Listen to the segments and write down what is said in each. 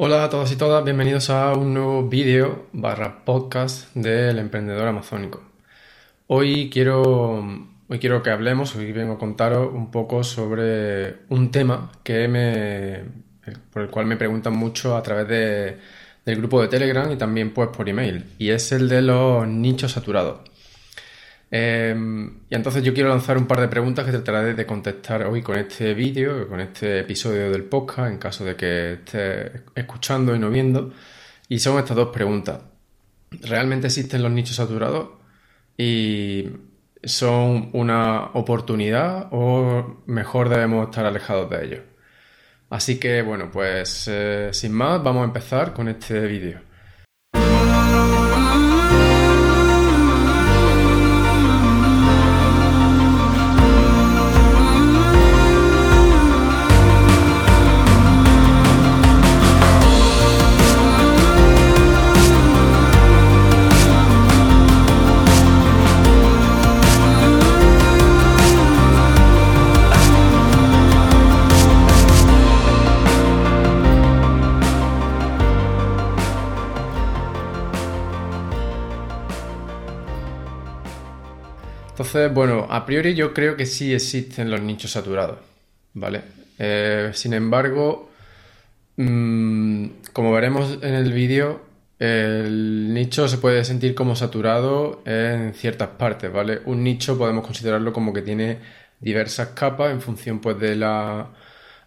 Hola a todos y todas, bienvenidos a un nuevo vídeo barra podcast del emprendedor amazónico. Hoy quiero, hoy quiero que hablemos, hoy vengo a contaros un poco sobre un tema que me, por el cual me preguntan mucho a través de, del grupo de Telegram y también pues por email, y es el de los nichos saturados. Em, y entonces yo quiero lanzar un par de preguntas que trataré de contestar hoy con este vídeo, con este episodio del podcast, en caso de que estés escuchando y no viendo. Y son estas dos preguntas. ¿Realmente existen los nichos saturados? ¿Y son una oportunidad o mejor debemos estar alejados de ellos? Así que bueno, pues eh, sin más, vamos a empezar con este vídeo. Entonces, bueno, a priori yo creo que sí existen los nichos saturados, ¿vale? Eh, sin embargo, mm, como veremos en el vídeo, el nicho se puede sentir como saturado en ciertas partes, ¿vale? Un nicho podemos considerarlo como que tiene diversas capas en función pues de la,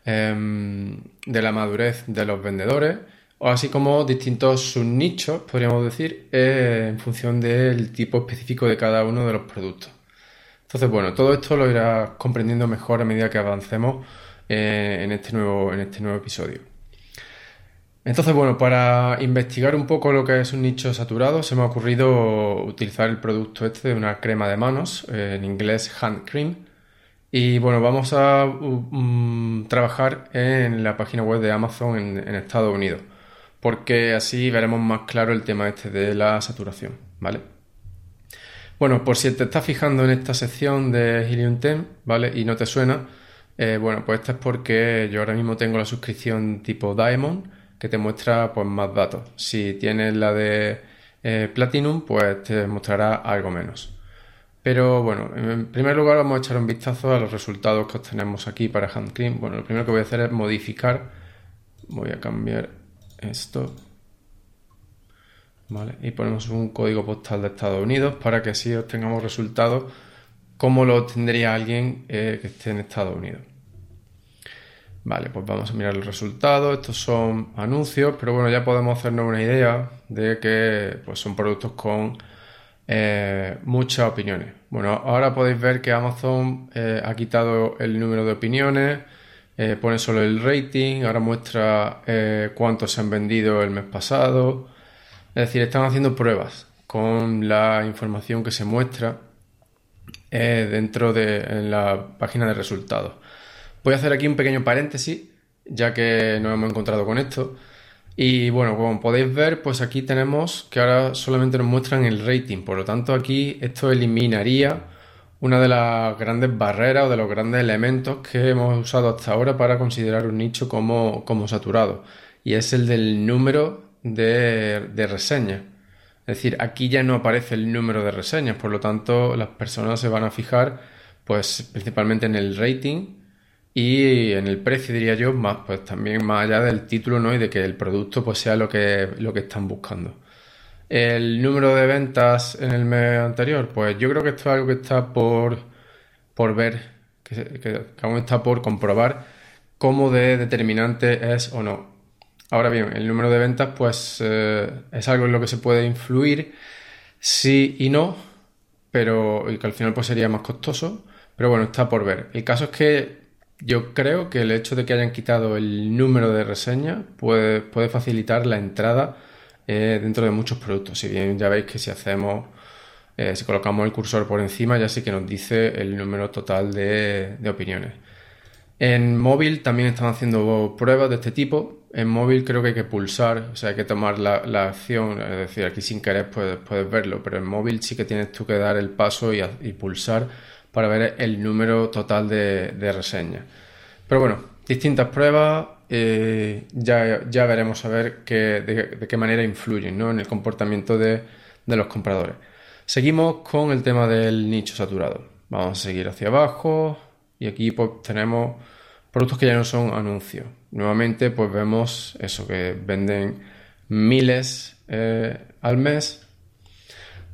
em, de la madurez de los vendedores o así como distintos subnichos, podríamos decir, eh, en función del tipo específico de cada uno de los productos. Entonces, bueno, todo esto lo irás comprendiendo mejor a medida que avancemos eh, en, este nuevo, en este nuevo episodio. Entonces, bueno, para investigar un poco lo que es un nicho saturado, se me ha ocurrido utilizar el producto este de una crema de manos, eh, en inglés hand cream. Y bueno, vamos a um, trabajar en la página web de Amazon en, Estados Unidos, porque así veremos más claro el tema este de la saturación, ¿vale? Bueno, por si te estás fijando en esta sección de Helium 10, ¿vale? Y no te suena, eh, bueno, pues esto es porque yo ahora mismo tengo la suscripción tipo Diamond, que te muestra pues más datos. Si tienes la de eh, Platinum, pues te mostrará algo menos. Pero bueno, en primer lugar vamos a echar un vistazo a los resultados que obtenemos aquí para Handcream. Bueno, lo primero que voy a hacer es modificar. Voy a cambiar esto. Y ponemos un código postal de Estados Unidos para que así obtengamos resultados como lo obtendría alguien eh, que esté en Estados Unidos. Vale, pues vamos a mirar los resultados. Estos son anuncios, pero bueno, ya podemos hacernos una idea de que pues, son productos con eh, muchas opiniones. Bueno, ahora podéis ver que Amazon eh, ha quitado el número de opiniones, pone solo el rating, ahora muestra cuántos se han vendido el mes pasado. Es decir, están haciendo pruebas con la información que se muestra eh, dentro de la página de resultados. Voy a hacer aquí un pequeño paréntesis, ya que nos hemos encontrado con esto. Y bueno, como podéis ver, pues aquí tenemos que ahora solamente nos muestran el rating. Por lo tanto, aquí esto eliminaría una de las grandes barreras o de los grandes elementos que hemos usado hasta ahora para considerar un nicho como, como saturado. Y es el del número de, reseñas. Es decir, aquí ya no aparece el número de reseñas, por lo tanto las personas se van a fijar pues principalmente en el rating y en el precio, diría yo, más pues también más allá del título ¿no? y de que el producto pues sea lo que, lo que están buscando. El número de ventas en el mes anterior, pues yo creo que esto es algo que está por, por ver, que, que aún está por comprobar cómo de determinante es o no. Ahora bien, el número de ventas pues eh, es algo en lo que se puede influir sí y no, pero y que al final pues sería más costoso, pero bueno, está por ver. El caso es que yo creo que el hecho de que hayan quitado el número de reseñas puede, facilitar la entrada eh, dentro de muchos productos. Si bien ya veis que si hacemos, eh, si colocamos el cursor por encima, ya sí que nos dice el número total de opiniones. En móvil también están haciendo pruebas de este tipo, en móvil creo que hay que pulsar, o sea, hay que tomar la, acción, es decir, aquí sin querer puedes, puedes, verlo, pero en móvil sí que tienes tú que dar el paso y, pulsar para ver el número total de, reseñas. Pero bueno, distintas pruebas eh, ya, ya, veremos a ver de, qué manera influyen ¿no? en el comportamiento de, de los compradores. Seguimos con el tema del nicho saturado. Vamos a seguir hacia abajo y aquí pues, tenemos productos que ya no son anuncios. Nuevamente pues vemos eso que venden miles eh, al mes.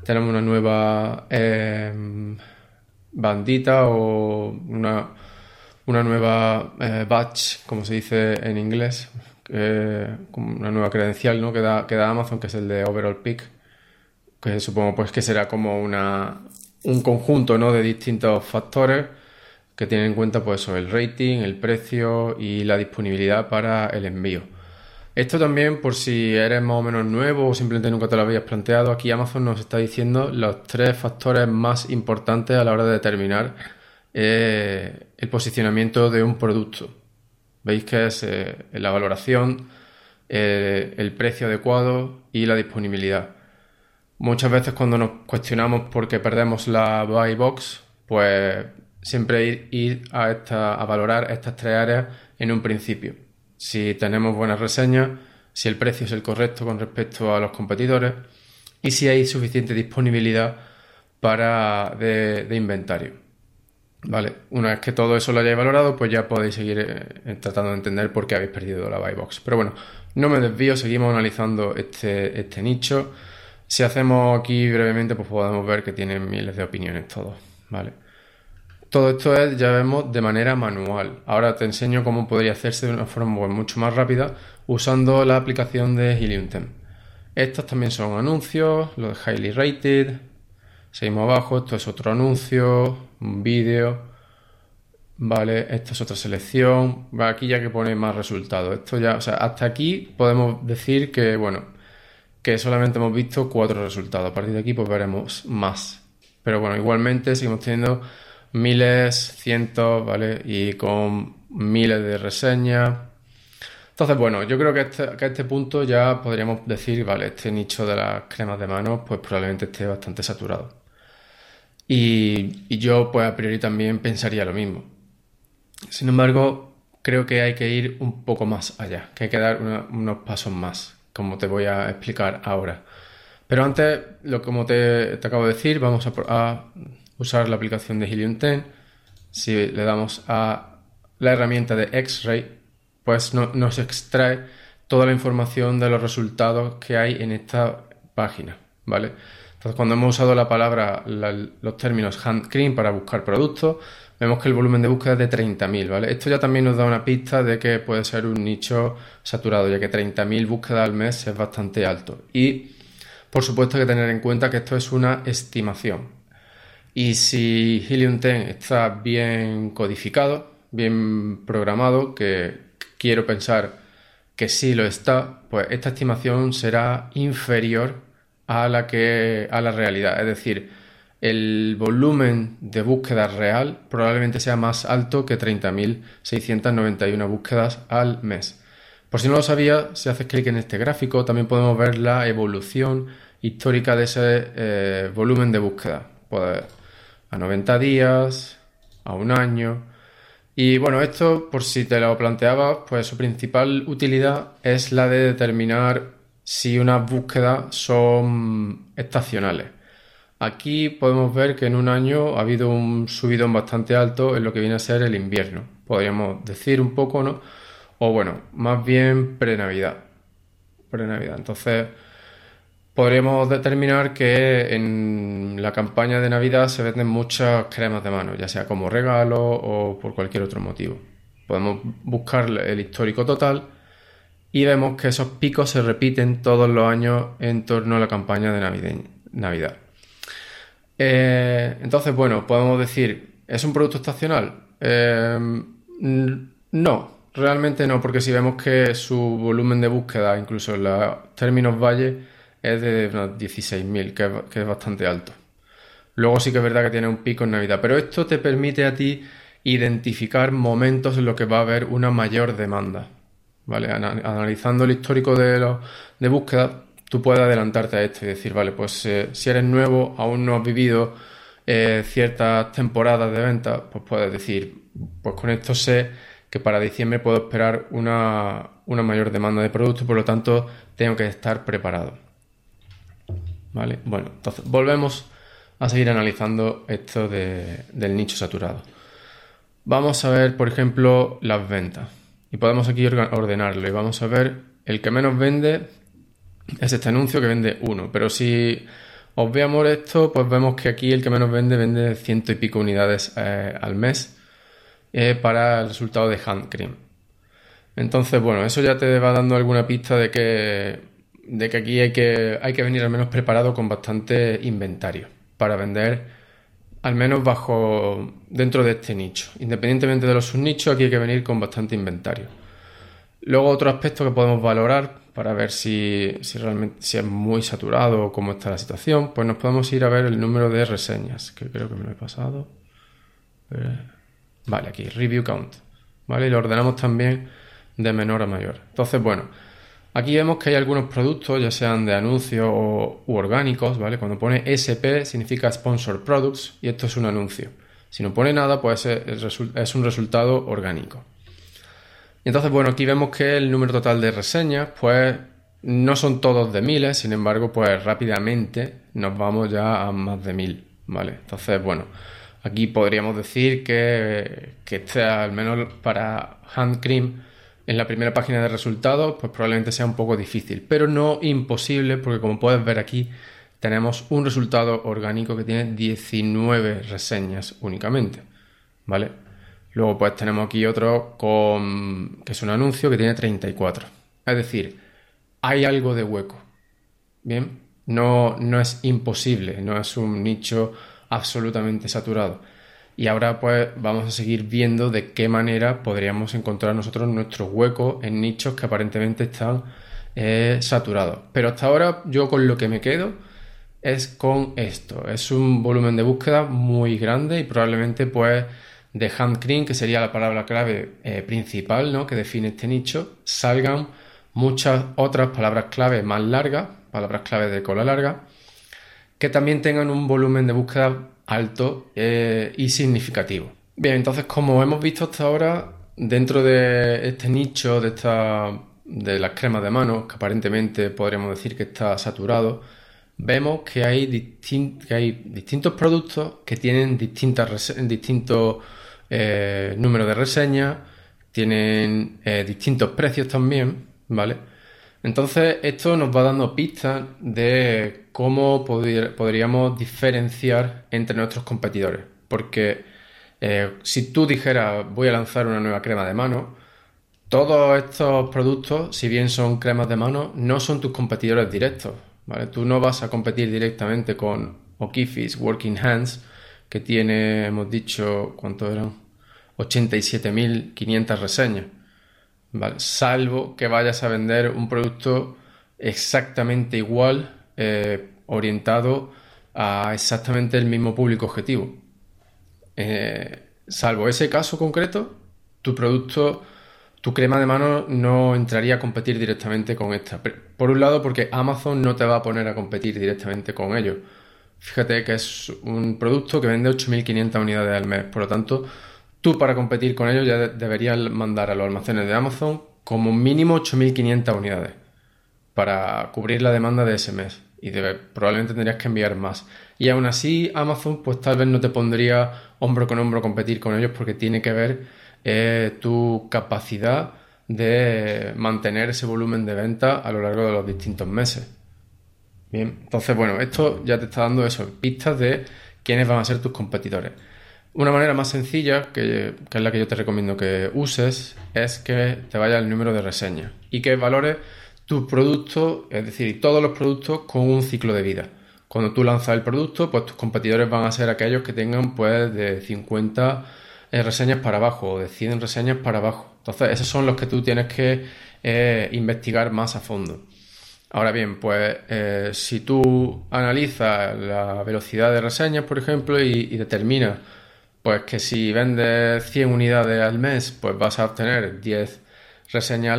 Tenemos una nueva eh, bandita o una, una nueva eh, batch, como se dice en inglés, una nueva credencial ¿no? que, da, que da Amazon, que es el de Overall Peak, que supongo pues que será como una, un conjunto ¿no? de distintos factores que tienen en cuenta pues el rating, el precio y la disponibilidad para el envío. Esto también, por si eres más o menos nuevo o simplemente nunca te lo habías planteado, aquí Amazon nos está diciendo los tres factores más importantes a la hora de determinar eh, el posicionamiento de un producto. Veis que es eh, la valoración, eh, el precio adecuado y la disponibilidad. Muchas veces cuando nos cuestionamos por qué perdemos la buy box, pues siempre ir, a, esta, a valorar estas tres áreas en un principio si tenemos buenas reseñas, si el precio es el correcto con respecto a los competidores y si hay suficiente disponibilidad para de, inventario. Vale, una vez que todo eso lo hayáis valorado, pues ya podéis seguir eh, tratando de entender por qué habéis perdido la buy box. Pero bueno, no me desvío, seguimos analizando este, este nicho. Si hacemos aquí brevemente, pues podemos ver que tienen miles de opiniones todos, ¿vale? Todo esto es, ya vemos, de manera manual. Ahora te enseño cómo podría hacerse de una forma mucho más rápida usando la aplicación de Helium 10. Estos también son anuncios, los de Highly Rated. Seguimos abajo, esto es otro anuncio, un vídeo. Vale, esta es otra selección. Aquí ya que pone más resultados. Esto ya, o sea, hasta aquí podemos decir que, bueno, que solamente hemos visto cuatro resultados. A partir de aquí, pues veremos más. Pero bueno, igualmente seguimos teniendo miles, cientos, ¿vale? Y con miles de reseñas. Entonces, bueno, yo creo que, este, a este punto ya podríamos decir, vale, este nicho de las cremas de manos, pues probablemente esté bastante saturado. Y, yo, pues a priori también pensaría lo mismo. Sin embargo, creo que hay que ir un poco más allá, que hay que dar unos pasos más, como te voy a explicar ahora. Pero antes, lo como te, acabo de decir, vamos a usar la aplicación de Helium 10. Si le damos a la herramienta de X-Ray, pues nos extrae toda la información de los resultados que hay en esta página, ¿vale? Entonces, cuando hemos usado la palabra, los términos hand cream para buscar productos, vemos que el volumen de búsqueda es de 30.000, ¿vale? Esto ya también nos da una pista de que puede ser un nicho saturado, ya que 30.000 búsquedas al mes es bastante alto. Y, por supuesto, hay que tener en cuenta que esto es una estimación, y si Helium 10 está bien codificado, bien programado, que quiero pensar que sí lo está, pues esta estimación será inferior a la que a la realidad. Es decir, el volumen de búsquedas real probablemente sea más alto que 30.691 búsquedas al mes. Por si no lo sabía, si haces clic en este gráfico, también podemos ver la evolución histórica de ese eh, volumen de búsqueda. Pues, a 90 días, a un año. Y bueno, esto, por si te lo planteabas, pues su principal utilidad es la de determinar si unas búsquedas son estacionales. Aquí podemos ver que en un año ha habido un subidón bastante alto en lo que viene a ser el invierno. Podríamos decir un poco, ¿no? O bueno, más bien pre-Navidad. Pre-Navidad. Entonces, podríamos determinar que en la campaña de Navidad se venden muchas cremas de mano, ya sea como regalo o por cualquier otro motivo. Podemos buscar el histórico total y vemos que esos picos se repiten todos los años en torno a la campaña de Navidad. Eh, entonces, bueno, podemos decir, ¿es un producto estacional? Eh, no, realmente no, porque si vemos que su volumen de búsqueda, incluso en los términos valle, es de unos 16.000, que, es bastante alto. Luego sí que es verdad que tiene un pico en Navidad, pero esto te permite a ti identificar momentos en los que va a haber una mayor demanda. ¿Vale? Analizando el histórico de, los, de búsqueda, tú puedes adelantarte a esto y decir, vale, pues eh, si eres nuevo, aún no has vivido eh, ciertas temporadas de venta, pues puedes decir, pues con esto sé que para diciembre puedo esperar una, mayor demanda de productos, por lo tanto tengo que estar preparado. Bueno, entonces volvemos a seguir analizando esto del nicho saturado. Vamos a ver, por ejemplo, las ventas. Y podemos aquí ordenarlo. Y vamos a ver, el que menos vende es este anuncio que vende uno. Pero si os veamos esto, pues vemos que aquí el que menos vende vende ciento y pico unidades eh, al mes eh, para el resultado de hand cream. Entonces, bueno, eso ya te va dando alguna pista de que, de que aquí hay que, hay que venir al menos preparado con bastante inventario para vender al menos bajo dentro de este nicho. Independientemente de los subnichos, aquí hay que venir con bastante inventario. Luego otro aspecto que podemos valorar para ver si, realmente si es muy saturado o cómo está la situación, pues nos podemos ir a ver el número de reseñas, que creo que me lo he pasado. Eh, vale, aquí, review count. ¿Vale? Y lo ordenamos también de menor a mayor. Entonces, bueno, aquí vemos que hay algunos productos, ya sean de anuncio o u orgánicos, ¿vale? Cuando pone SP significa Sponsor Products y esto es un anuncio. Si no pone nada, pues es un resultado orgánico entonces, bueno, aquí vemos que el número total de reseñas, pues no son todos de miles, sin embargo, pues rápidamente nos vamos ya a más de mil, ¿vale? Entonces, bueno, aquí podríamos decir que, que este, al menos para Hand Cream, en la primera página de resultados, pues probablemente sea un poco difícil, pero no imposible, porque como puedes ver aquí, tenemos un resultado orgánico que tiene 19 reseñas únicamente, ¿vale? Luego pues tenemos aquí otro con, que es un anuncio que tiene 34. Es decir, hay algo de hueco. Bien, no, no es imposible, no es un nicho absolutamente saturado. Y ahora pues vamos a seguir viendo de qué manera podríamos encontrar nosotros nuestros huecos en nichos que aparentemente están eh, saturados. Pero hasta ahora yo con lo que me quedo es con esto. Es un volumen de búsqueda muy grande y probablemente pues de hand cream, que sería la palabra clave eh, principal ¿no? que define este nicho, salgan muchas otras palabras clave más largas, palabras clave de cola larga, que también tengan un volumen de búsqueda alto eh, y significativo. Bien, entonces como hemos visto hasta ahora, dentro de este nicho de, esta, de las cremas de manos, que aparentemente podríamos decir que está saturado, vemos que hay, distintos productos que tienen distintas distintos eh, número de reseñas, tienen eh, distintos precios también, ¿vale? Entonces esto nos va dando pistas de cómo podríamos diferenciar entre nuestros competidores. Porque eh, si tú dijeras voy a lanzar una nueva crema de mano, todos estos productos, si bien son cremas de mano, no son tus competidores directos. Tú no vas a competir directamente con Okifis Working Hands que tiene, hemos dicho, ¿cuánto eran? 87.500 reseñas. Salvo que vayas a vender un producto exactamente igual, eh, orientado a exactamente el mismo público objetivo. Eh, salvo ese caso concreto, tu producto, tu crema de mano no entraría a competir directamente con esta. Por un lado, porque Amazon no te va a poner a competir directamente con ellos Fíjate que es un producto que vende 8.500 unidades al mes, por lo tanto, tú para competir con ellos ya deberías mandar a los almacenes de Amazon como mínimo 8.500 unidades para cubrir la demanda de ese mes y probablemente tendrías que enviar más. Y aún así, Amazon, pues tal vez no te pondría hombro con hombro competir con ellos porque tiene que ver eh, tu capacidad de mantener ese volumen de venta a lo largo de los distintos meses. Bien, entonces, bueno, esto ya te está dando eso, pistas de quiénes van a ser tus competidores. Una manera más sencilla, que, es la que yo te recomiendo que uses, es que te vaya el número de reseñas y que valores tus productos, es decir, todos los productos con un ciclo de vida. Cuando tú lanzas el producto, pues tus competidores van a ser aquellos que tengan pues de 50 eh, reseñas para abajo o de 100 reseñas para abajo. Entonces, esos son los que tú tienes que eh, investigar más a fondo. Ahora bien, pues eh, si tú analizas la velocidad de reseñas, por ejemplo, y, determinas pues que si vendes 100 unidades al mes, pues vas a obtener 10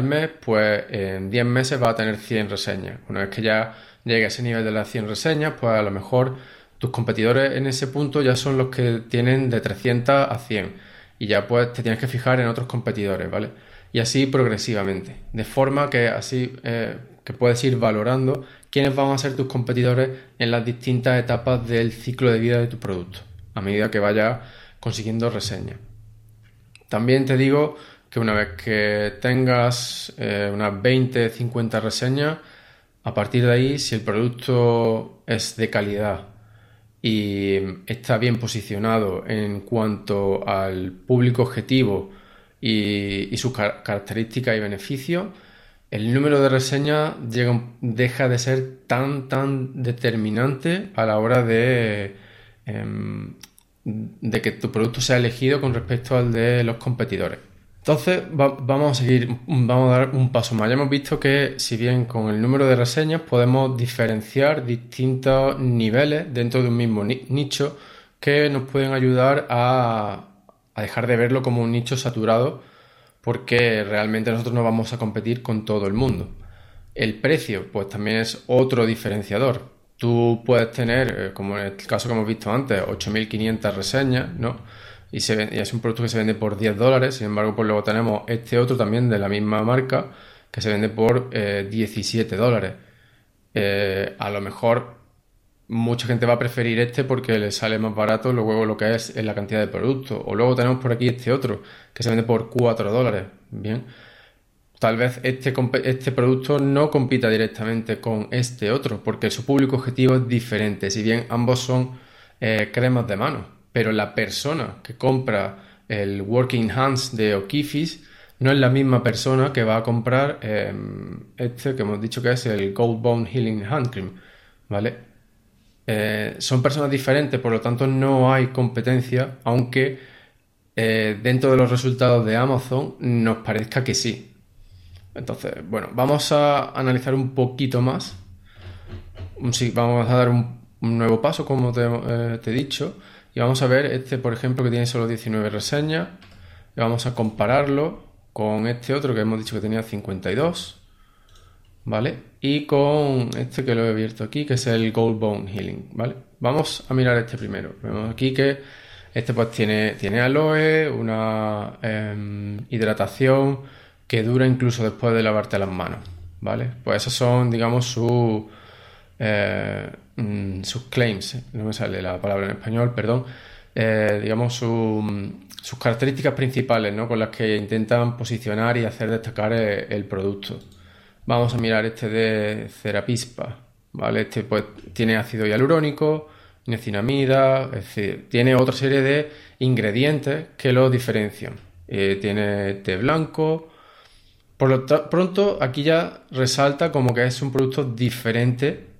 mes, pues en 10 meses vas a tener 100 reseñas. Una vez que ya llegue a ese nivel de las 100 reseñas, pues a lo mejor tus competidores en ese punto ya son los que tienen de 300 a 100. y ya pues te tienes que fijar en otros competidores, ¿vale? Y así progresivamente, de forma que así eh, que puedes ir valorando quiénes van a ser tus competidores en las distintas etapas del ciclo de vida de tu producto, a medida que vayas consiguiendo reseñas. También te digo que una vez que tengas eh, unas 20, 50 reseñas, a partir de ahí, si el producto es de calidad y está bien posicionado en cuanto al público objetivo y, sus características y beneficios, el número de reseñas deja de ser tan, tan determinante a la hora de, em, de que tu producto sea elegido con respecto al de los competidores. Entonces vamos a seguir, vamos a dar un paso más. Ya hemos visto que si bien con el número de reseñas podemos diferenciar distintos niveles dentro de un mismo nicho que nos pueden ayudar a, dejar de verlo como un nicho saturado porque realmente nosotros no vamos a competir con todo el mundo. El precio pues también es otro diferenciador. Tú puedes tener, eh, como en el caso que hemos visto antes, 8.500 reseñas, ¿no? Y, es un producto que se vende por 10 dólares, sin embargo, pues luego tenemos este otro también de la misma marca que se vende por 17 eh, dólares. Eh, a lo mejor mucha gente va a preferir este porque le sale más barato luego lo que es la cantidad de productos. O luego tenemos por aquí este otro que se vende por 4 dólares. Bien. Tal vez este, este producto no compita directamente con este otro porque su público objetivo es diferente. Si bien ambos son eh, cremas de mano pero la persona que compra el Working Hands de O'Keefe's no es la misma persona que va a comprar em, este que hemos dicho que es el Gold Bone Healing Hand Cream, ¿vale? Eh, son personas diferentes, por lo tanto no hay competencia, aunque eh, dentro de los resultados de Amazon nos parezca que sí. Entonces, bueno, vamos a analizar un poquito más. Sí, vamos a dar un, nuevo paso, como te eh, he dicho y vamos a ver este, por ejemplo, que tiene solo 19 reseñas. Y vamos a compararlo con este otro que hemos dicho que tenía 52. ¿Vale? Y con este que lo he abierto aquí, que es el Gold Bone Healing. ¿Vale? Vamos a mirar este primero. Vemos aquí que este pues tiene, tiene aloe, una em, hidratación que dura incluso después de lavarte las manos. ¿Vale? Pues esos son, digamos, sus eh, Mm, sus claims, no me sale la palabra en español, perdón, eh, digamos sus características principales ¿no? con las que intentan posicionar y hacer destacar eh, el, producto. Vamos a mirar este de Cerapispa, ¿vale? Este pues tiene ácido hialurónico, niacinamida, es decir, tiene otra serie de ingredientes que lo diferencian. Eh, tiene té blanco, por lo pronto aquí ya resalta como que es un producto diferente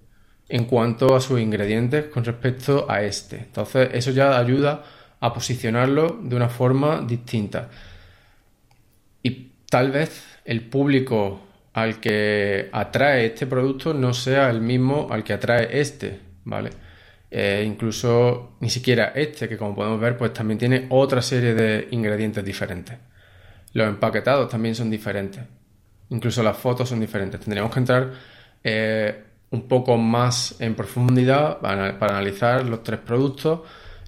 en cuanto a sus ingredientes con respecto a este. Entonces eso ya ayuda a posicionarlo de una forma distinta. Y tal vez el público al que atrae este producto no sea el mismo al que atrae este, ¿vale? Eh, incluso ni siquiera este, que como podemos ver, pues también tiene otra serie de ingredientes diferentes. Los empaquetados también son diferentes. Incluso las fotos son diferentes. Tendríamos que entrar eh, un poco más en profundidad para, analizar los tres productos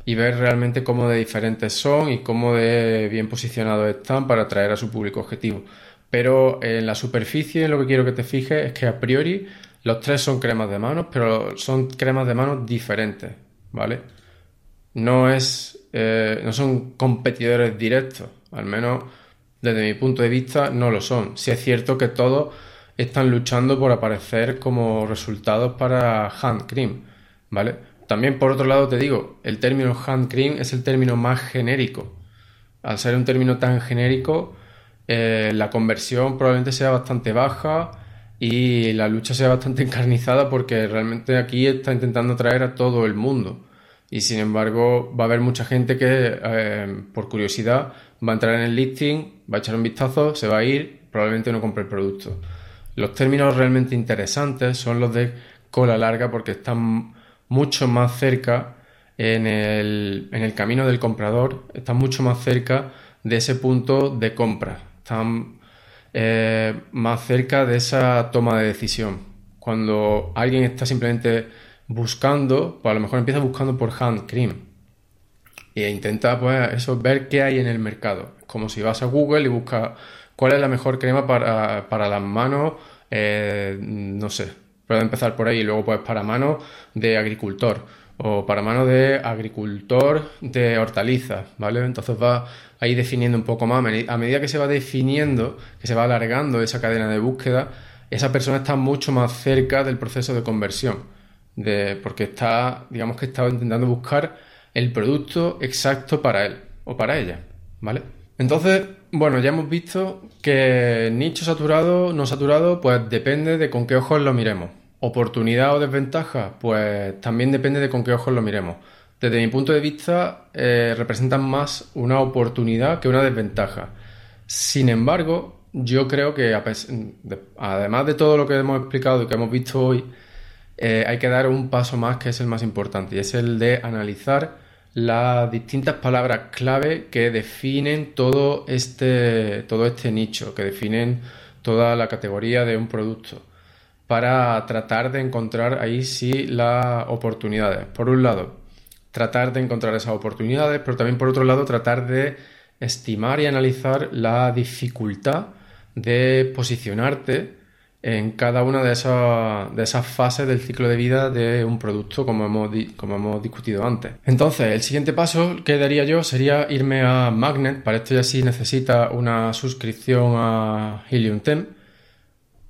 y ver realmente cómo de diferentes son y cómo de bien posicionados están para atraer a su público objetivo. Pero en la superficie lo que quiero que te fijes es que a priori los tres son cremas de manos, pero son cremas de manos diferentes, ¿vale? No es, eh, no son competidores directos, al menos desde mi punto de vista no lo son. Si es cierto que todos están luchando por aparecer como resultados para hand cream, ¿vale? También por otro lado te digo, el término hand cream es el término más genérico. Al ser un término tan genérico, eh, la conversión probablemente sea bastante baja y la lucha sea bastante encarnizada porque realmente aquí está intentando atraer a todo el mundo. Y sin embargo, va a haber mucha gente que, eh, por curiosidad, va a entrar en el listing, va a echar un vistazo, se va a ir, probablemente no compre el producto. Los términos realmente interesantes son los de cola larga porque están mucho más cerca en el, camino del comprador, están mucho más cerca de ese punto de compra, están eh, más cerca de esa toma de decisión. Cuando alguien está simplemente buscando, pues a lo mejor empieza buscando por hand cream. e intenta pues eso, ver qué hay en el mercado. Como si vas a Google y buscas cuál es la mejor crema para, para las manos, eh, no sé, puedes empezar por ahí y luego pues para manos de agricultor o para manos de agricultor de hortalizas, ¿vale? Entonces va ahí definiendo un poco más. A medida que se va definiendo, que se va alargando esa cadena de búsqueda, esa persona está mucho más cerca del proceso de conversión, porque está, digamos que está intentando buscar el producto exacto para él o para ella, ¿vale? Entonces, bueno, ya hemos visto que nicho saturado, no saturado, pues depende de con qué ojos lo miremos. Oportunidad o desventaja, pues también depende de con qué ojos lo miremos. Desde mi punto de vista, eh, representan más una oportunidad que una desventaja. Sin embargo, yo creo que además de todo lo que hemos explicado y que hemos visto hoy, eh, hay que dar un paso más que es el más importante y es el de analizar las distintas palabras clave que definen todo este, todo este nicho, que definen toda la categoría de un producto, para tratar de encontrar ahí sí las oportunidades. Por un lado, tratar de encontrar esas oportunidades, pero también por otro lado, tratar de estimar y analizar la dificultad de posicionarte en cada una de esas, de esas fases del ciclo de vida de un producto, como hemos, como hemos discutido antes. Entonces, el siguiente paso que daría yo sería irme a Magnet. Para esto ya sí necesita una suscripción a Helium 10.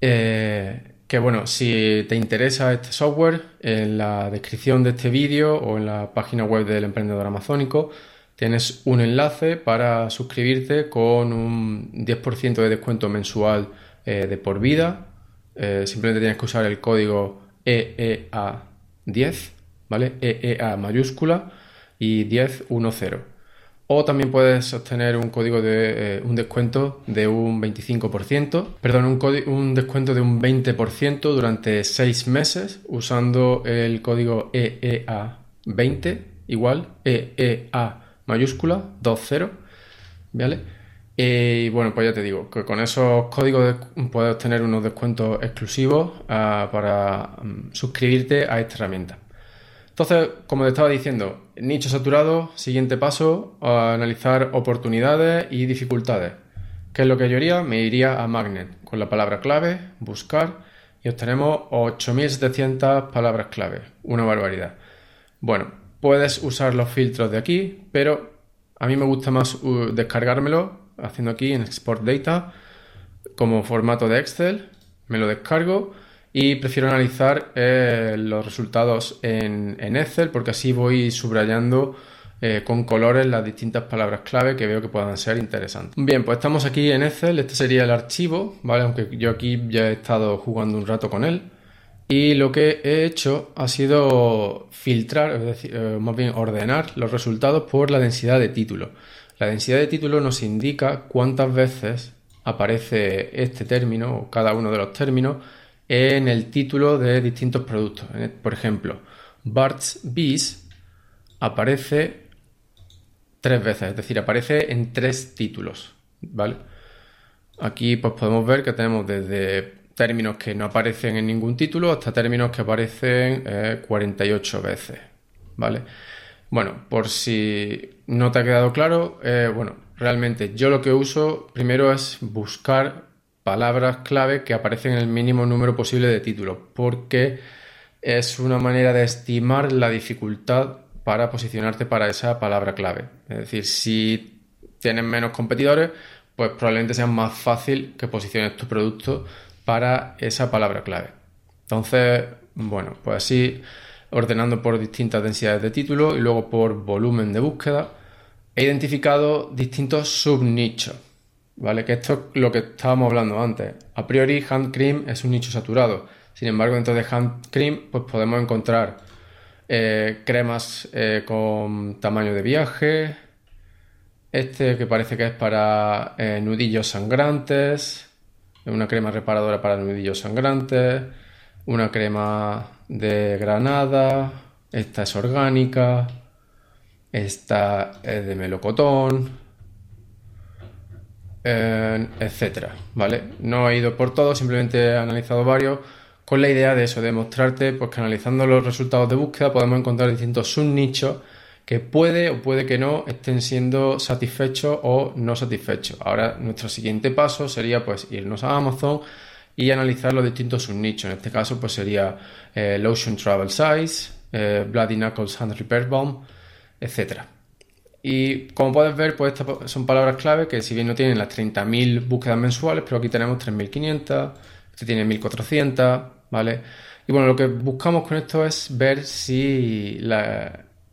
Eh, que bueno, si te interesa este software, en la descripción de este vídeo o en la página web del emprendedor amazónico tienes un enlace para suscribirte con un 10% de descuento mensual eh, de por vida eh, simplemente tienes que usar el código EEA10, ¿vale? EEA mayúscula y 1010. O también puedes obtener un código de un descuento de un 25%, perdón, un, un descuento de un 20% durante 6 meses usando el código EEA20 igual EEA mayúscula 20, ¿vale? Y bueno, pues ya te digo, que con esos códigos puedes obtener unos descuentos exclusivos ah, para mm, suscribirte a esta herramienta. Entonces, como te estaba diciendo, nicho saturado, siguiente paso, analizar oportunidades y dificultades. ¿Qué es lo que yo haría? Me iría a Magnet con la palabra clave, buscar y obtenemos 8700 palabras clave. Una barbaridad. Bueno, puedes usar los filtros de aquí, pero a mí me gusta más uh, descargármelo haciendo aquí en Export Data como formato de Excel, me lo descargo y prefiero analizar eh, los resultados en, Excel porque así voy subrayando eh, con colores las distintas palabras clave que veo que puedan ser interesantes. Bien, pues estamos aquí en Excel, este sería el archivo, ¿vale? Aunque yo aquí ya he estado jugando un rato con él. Y lo que he hecho ha sido filtrar, es decir, eh, más bien ordenar los resultados por la densidad de título. La densidad de título nos indica cuántas veces aparece este término o cada uno de los términos en el título de distintos productos. Por ejemplo, Bart's Bees aparece tres veces, es decir, aparece en tres títulos, ¿vale? Aquí pues podemos ver que tenemos desde términos que no aparecen en ningún título hasta términos que aparecen 48 eh, veces, ¿vale? Bueno, por si no te ha quedado claro, eh, bueno, realmente yo lo que uso primero es buscar palabras clave que aparecen en el mínimo número posible de títulos, porque es una manera de estimar la dificultad para posicionarte para esa palabra clave. Es decir, si tienes menos competidores, pues probablemente sea más fácil que posiciones tu producto para esa palabra clave. Entonces, bueno, pues así ordenando por distintas densidades de título y luego por volumen de búsqueda, he identificado distintos subnichos, ¿vale? Que esto es lo que estábamos hablando antes. A priori, hand cream es un nicho saturado. Sin embargo, dentro de hand cream, pues podemos encontrar eh, cremas eh, con tamaño de viaje, este que parece que es para eh, nudillos sangrantes, una crema reparadora para nudillos sangrantes, una crema de granada, esta es orgánica, esta es de melocotón, eh, etcétera, ¿vale? No he ido por todo, simplemente he analizado varios con la idea de eso, de mostrarte pues, que analizando los resultados de búsqueda podemos encontrar distintos subnichos que puede o puede que no estén siendo satisfechos o no satisfechos. Ahora nuestro siguiente paso sería pues irnos a Amazon y analizar los distintos subnichos. En este caso pues sería eh, Lotion Travel Size, eh, Bloody Knuckles Hand Repair Bomb, etc. Y como puedes ver, pues estas son palabras clave que si bien no tienen las 30.000 búsquedas mensuales, pero aquí tenemos 3.500, este tiene 1.400, ¿vale? Y bueno, lo que buscamos con esto es ver si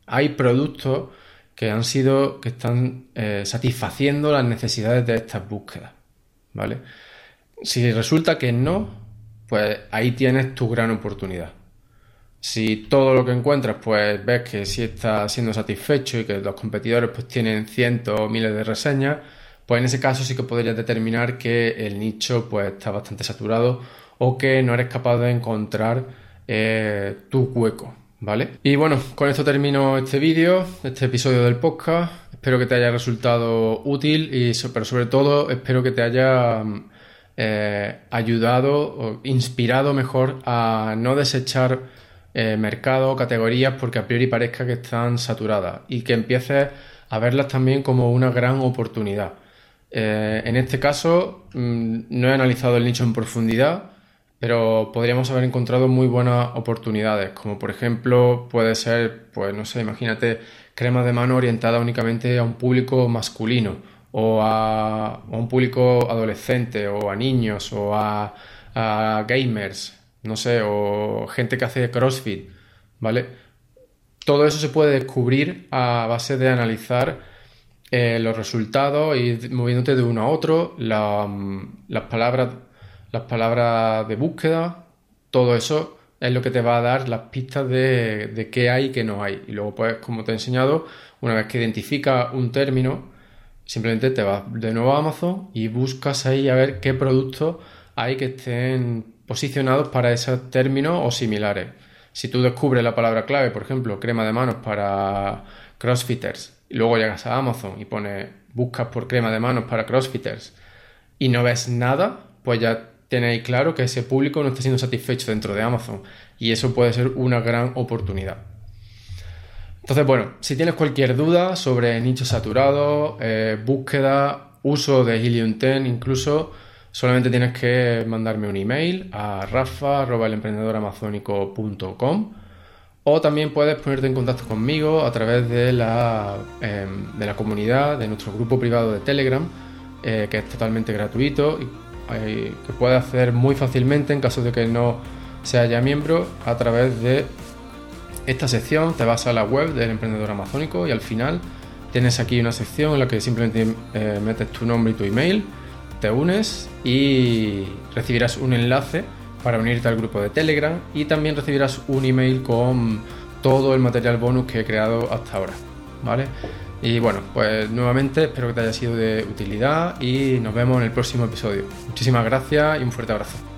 hay productos que han sido, que están eh, satisfaciendo las necesidades de estas búsquedas, ¿vale? Si resulta que no, pues ahí tienes tu gran oportunidad. Si todo lo que encuentras, pues ves que sí está siendo satisfecho y que los competidores pues tienen cientos o miles de reseñas, pues en ese caso sí que podrías determinar que el nicho pues está bastante saturado o que no eres capaz de encontrar eh, tu hueco, ¿vale? Y bueno, con esto termino este vídeo, este episodio del podcast. Espero que te haya resultado útil y pero sobre todo espero que te haya eh, ayudado o inspirado mejor a no desechar eh, mercado, categorías, porque a priori parezca que están saturadas y que empieces a verlas también como una gran oportunidad. Eh, en este caso, mm, no he analizado el nicho en profundidad, pero podríamos haber encontrado muy buenas oportunidades, como por ejemplo puede ser, pues no sé, imagínate crema de mano orientada únicamente a un público masculino o a, un público adolescente o a niños o a gamers no sé, o gente que hace CrossFit, ¿vale? Todo eso se puede descubrir a base de analizar eh, los resultados y moviéndote de uno a otro, las, palabras, las palabras de búsqueda, todo eso es lo que te va a dar las pistas de, de qué hay y qué no hay. Y luego, pues, como te he enseñado, una vez que identifica un término, simplemente te vas de nuevo a Amazon y buscas ahí a ver qué productos hay que estén posicionados para esos términos o similares. Si tú descubres la palabra clave, por ejemplo, crema de manos para crossfitters, y luego llegas a Amazon y pones, buscas por crema de manos para crossfitters y no ves nada, pues ya tenéis claro que ese público no está siendo satisfecho dentro de Amazon y eso puede ser una gran oportunidad. Entonces, bueno, si tienes cualquier duda sobre nichos saturados, eh, búsqueda, uso de Helium 10 incluso, Solamente tienes que mandarme un email a rafa.elemprendedoramazónico.com o también puedes ponerte en contacto conmigo a través de la, em, de la comunidad, de nuestro grupo privado de Telegram, eh, que es totalmente gratuito y que puedes hacer muy fácilmente en caso de que no sea ya miembro a través de esta sección. Te vas a la web del emprendedor amazónico y al final tienes aquí una sección en la que simplemente eh, metes tu nombre y tu email te unes y recibirás un enlace para unirte al grupo de Telegram y también recibirás un email con todo el material bonus que he creado hasta ahora, ¿vale? Y bueno, pues nuevamente espero que te haya sido de utilidad y nos vemos en el próximo episodio. Muchísimas gracias y un fuerte abrazo.